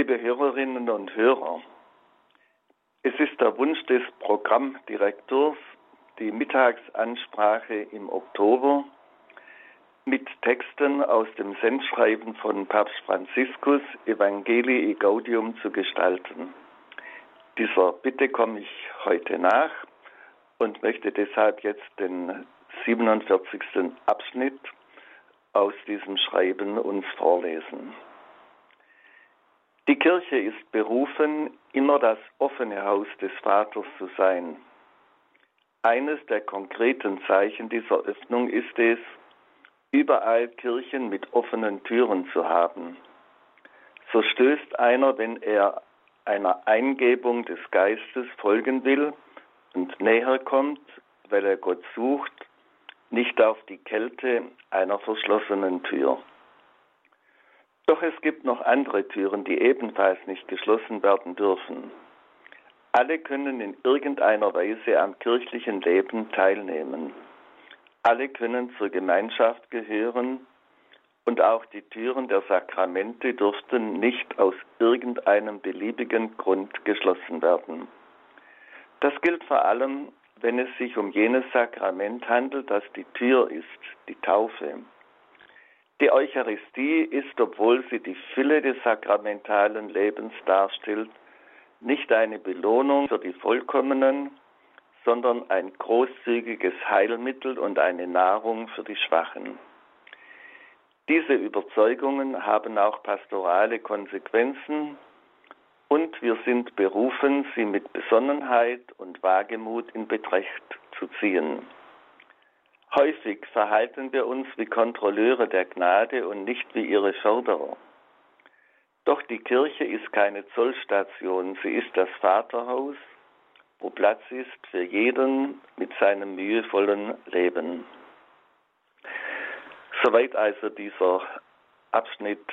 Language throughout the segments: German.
Liebe Hörerinnen und Hörer, es ist der Wunsch des Programmdirektors, die Mittagsansprache im Oktober mit Texten aus dem Sendschreiben von Papst Franziskus Evangelii Gaudium zu gestalten. Dieser Bitte komme ich heute nach und möchte deshalb jetzt den 47. Abschnitt aus diesem Schreiben uns vorlesen. Die Kirche ist berufen, immer das offene Haus des Vaters zu sein. Eines der konkreten Zeichen dieser Öffnung ist es, überall Kirchen mit offenen Türen zu haben. So stößt einer, wenn er einer Eingebung des Geistes folgen will und näher kommt, weil er Gott sucht, nicht auf die Kälte einer verschlossenen Tür. Doch es gibt noch andere Türen, die ebenfalls nicht geschlossen werden dürfen. Alle können in irgendeiner Weise am kirchlichen Leben teilnehmen. Alle können zur Gemeinschaft gehören und auch die Türen der Sakramente durften nicht aus irgendeinem beliebigen Grund geschlossen werden. Das gilt vor allem, wenn es sich um jenes Sakrament handelt, das die Tür ist, die Taufe. Die Eucharistie ist, obwohl sie die Fülle des sakramentalen Lebens darstellt, nicht eine Belohnung für die Vollkommenen, sondern ein großzügiges Heilmittel und eine Nahrung für die Schwachen. Diese Überzeugungen haben auch pastorale Konsequenzen und wir sind berufen, sie mit Besonnenheit und Wagemut in Betracht zu ziehen. Häufig verhalten wir uns wie Kontrolleure der Gnade und nicht wie ihre Förderer. Doch die Kirche ist keine Zollstation, sie ist das Vaterhaus, wo Platz ist für jeden mit seinem mühevollen Leben. Soweit also dieser Abschnitt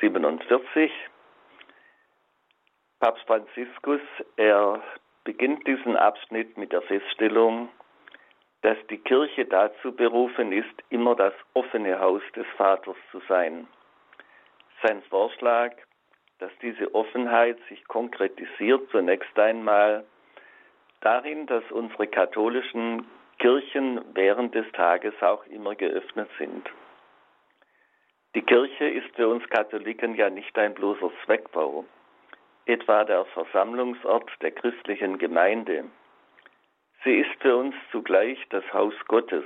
47. Papst Franziskus, er beginnt diesen Abschnitt mit der Feststellung, dass die Kirche dazu berufen ist, immer das offene Haus des Vaters zu sein. Sein Vorschlag, dass diese Offenheit sich konkretisiert, zunächst einmal darin, dass unsere katholischen Kirchen während des Tages auch immer geöffnet sind. Die Kirche ist für uns Katholiken ja nicht ein bloßer Zweckbau, etwa der Versammlungsort der christlichen Gemeinde. Sie ist für uns zugleich das Haus Gottes,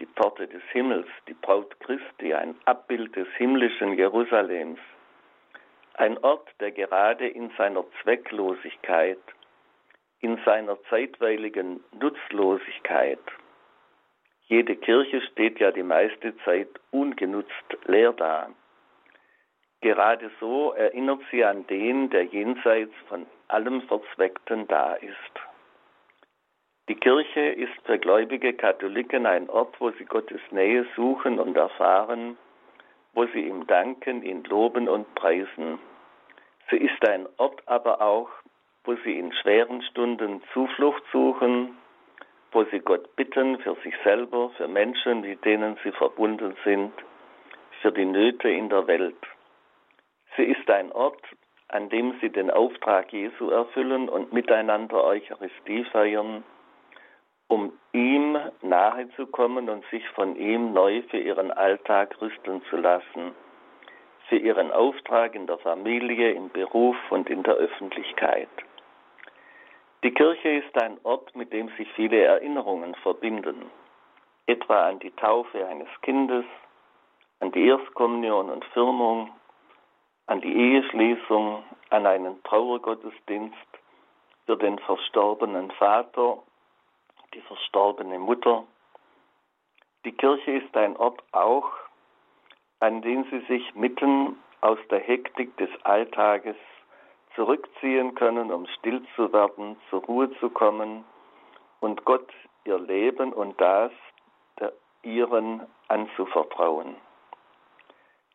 die Pforte des Himmels, die Braut Christi, ein Abbild des himmlischen Jerusalems, ein Ort, der gerade in seiner Zwecklosigkeit, in seiner zeitweiligen Nutzlosigkeit, jede Kirche steht ja die meiste Zeit ungenutzt leer da. Gerade so erinnert sie an den, der jenseits von allem Verzweckten da ist. Die Kirche ist für gläubige Katholiken ein Ort, wo sie Gottes Nähe suchen und erfahren, wo sie ihm danken, ihn loben und preisen. Sie ist ein Ort aber auch, wo sie in schweren Stunden Zuflucht suchen, wo sie Gott bitten für sich selber, für Menschen, mit denen sie verbunden sind, für die Nöte in der Welt. Sie ist ein Ort, an dem sie den Auftrag Jesu erfüllen und miteinander Eucharistie feiern, um ihm nahe zu kommen und sich von ihm neu für ihren Alltag rüsten zu lassen, für ihren Auftrag in der Familie, im Beruf und in der Öffentlichkeit. Die Kirche ist ein Ort, mit dem sich viele Erinnerungen verbinden, etwa an die Taufe eines Kindes, an die Erstkommunion und Firmung, an die Eheschließung, an einen Trauergottesdienst für den verstorbenen Vater die verstorbene Mutter. Die Kirche ist ein Ort auch, an den sie sich mitten aus der Hektik des Alltages zurückziehen können, um still zu werden, zur Ruhe zu kommen und Gott ihr Leben und das der ihren anzuvertrauen.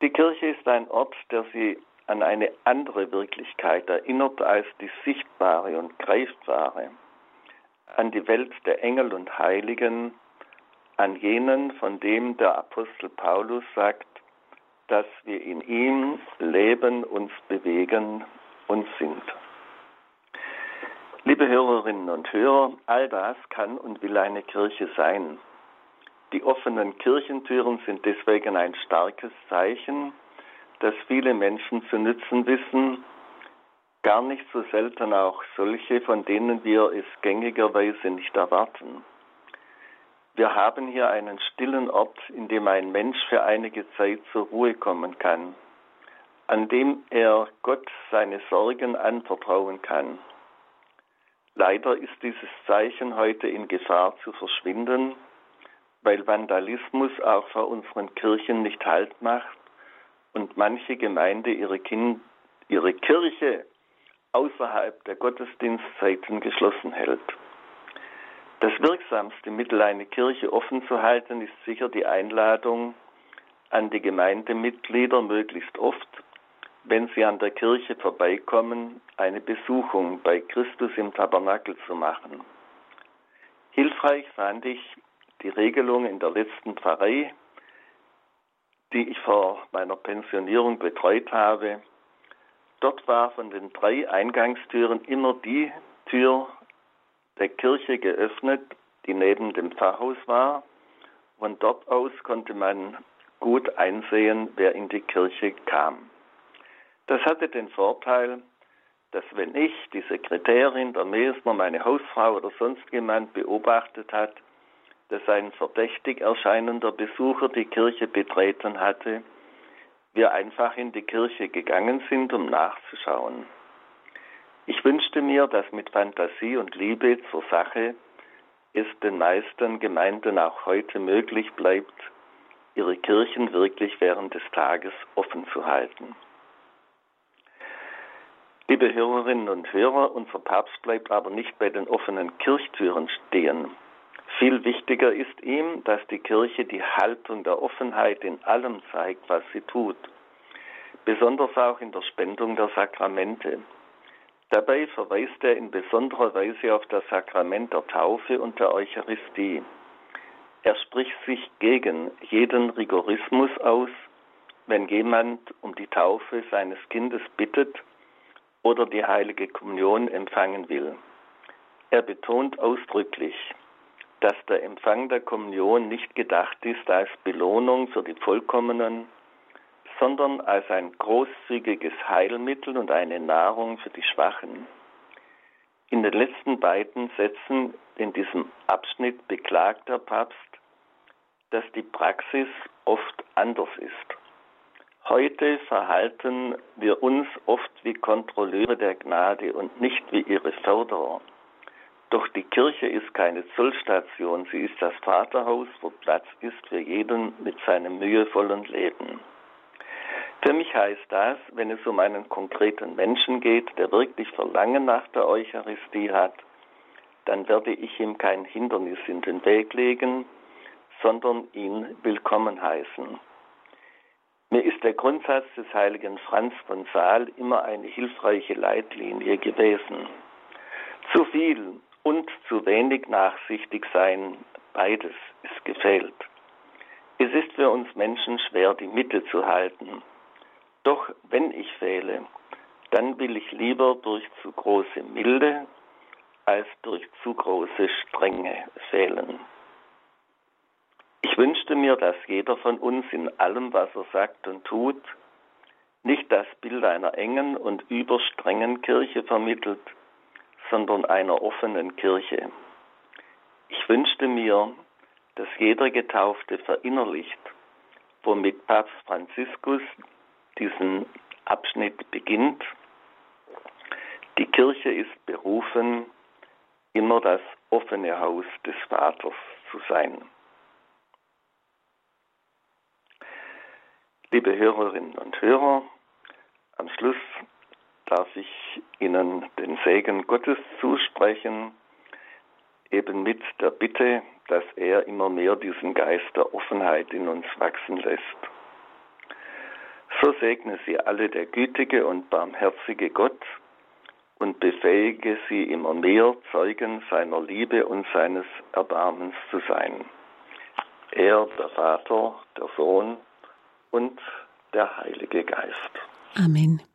Die Kirche ist ein Ort, der sie an eine andere Wirklichkeit erinnert als die sichtbare und greifbare an die Welt der Engel und Heiligen, an jenen, von dem der Apostel Paulus sagt, dass wir in ihm leben, uns bewegen und sind. Liebe Hörerinnen und Hörer, all das kann und will eine Kirche sein. Die offenen Kirchentüren sind deswegen ein starkes Zeichen, das viele Menschen zu nützen wissen, gar nicht so selten auch solche, von denen wir es gängigerweise nicht erwarten. Wir haben hier einen stillen Ort, in dem ein Mensch für einige Zeit zur Ruhe kommen kann, an dem er Gott seine Sorgen anvertrauen kann. Leider ist dieses Zeichen heute in Gefahr zu verschwinden, weil Vandalismus auch vor unseren Kirchen nicht Halt macht und manche Gemeinde ihre, kind, ihre Kirche außerhalb der Gottesdienstzeiten geschlossen hält. Das wirksamste Mittel, eine Kirche offen zu halten, ist sicher die Einladung an die Gemeindemitglieder möglichst oft, wenn sie an der Kirche vorbeikommen, eine Besuchung bei Christus im Tabernakel zu machen. Hilfreich fand ich die Regelung in der letzten Pfarrei, die ich vor meiner Pensionierung betreut habe. Dort war von den drei Eingangstüren immer die Tür der Kirche geöffnet, die neben dem Pfarrhaus war. Von dort aus konnte man gut einsehen, wer in die Kirche kam. Das hatte den Vorteil, dass wenn ich, die Sekretärin, der Mesner, meine Hausfrau oder sonst jemand beobachtet hat, dass ein verdächtig erscheinender Besucher die Kirche betreten hatte, wir einfach in die Kirche gegangen sind, um nachzuschauen. Ich wünschte mir, dass mit Fantasie und Liebe zur Sache es den meisten Gemeinden auch heute möglich bleibt, ihre Kirchen wirklich während des Tages offen zu halten. Liebe Hörerinnen und Hörer, unser Papst bleibt aber nicht bei den offenen Kirchtüren stehen. Viel wichtiger ist ihm, dass die Kirche die Haltung der Offenheit in allem zeigt, was sie tut, besonders auch in der Spendung der Sakramente. Dabei verweist er in besonderer Weise auf das Sakrament der Taufe und der Eucharistie. Er spricht sich gegen jeden Rigorismus aus, wenn jemand um die Taufe seines Kindes bittet oder die heilige Kommunion empfangen will. Er betont ausdrücklich, dass der Empfang der Kommunion nicht gedacht ist als Belohnung für die Vollkommenen, sondern als ein großzügiges Heilmittel und eine Nahrung für die Schwachen. In den letzten beiden Sätzen in diesem Abschnitt beklagt der Papst, dass die Praxis oft anders ist. Heute verhalten wir uns oft wie Kontrolleure der Gnade und nicht wie ihre Förderer. Doch die Kirche ist keine Zollstation, sie ist das Vaterhaus, wo Platz ist für jeden mit seinem mühevollen Leben. Für mich heißt das, wenn es um einen konkreten Menschen geht, der wirklich Verlangen nach der Eucharistie hat, dann werde ich ihm kein Hindernis in den Weg legen, sondern ihn willkommen heißen. Mir ist der Grundsatz des heiligen Franz von Saal immer eine hilfreiche Leitlinie gewesen. Zu viel und zu wenig nachsichtig sein, beides ist gefehlt. Es ist für uns Menschen schwer, die Mitte zu halten. Doch wenn ich fehle, dann will ich lieber durch zu große Milde als durch zu große Strenge fehlen. Ich wünschte mir, dass jeder von uns in allem, was er sagt und tut, nicht das Bild einer engen und überstrengen Kirche vermittelt, sondern einer offenen Kirche. Ich wünschte mir, dass jeder Getaufte verinnerlicht, womit Papst Franziskus diesen Abschnitt beginnt. Die Kirche ist berufen, immer das offene Haus des Vaters zu sein. Liebe Hörerinnen und Hörer, am Schluss darf ich Ihnen den Segen Gottes zusprechen, eben mit der Bitte, dass er immer mehr diesen Geist der Offenheit in uns wachsen lässt. So segne sie alle der gütige und barmherzige Gott und befähige sie immer mehr Zeugen seiner Liebe und seines Erbarmens zu sein. Er, der Vater, der Sohn und der Heilige Geist. Amen.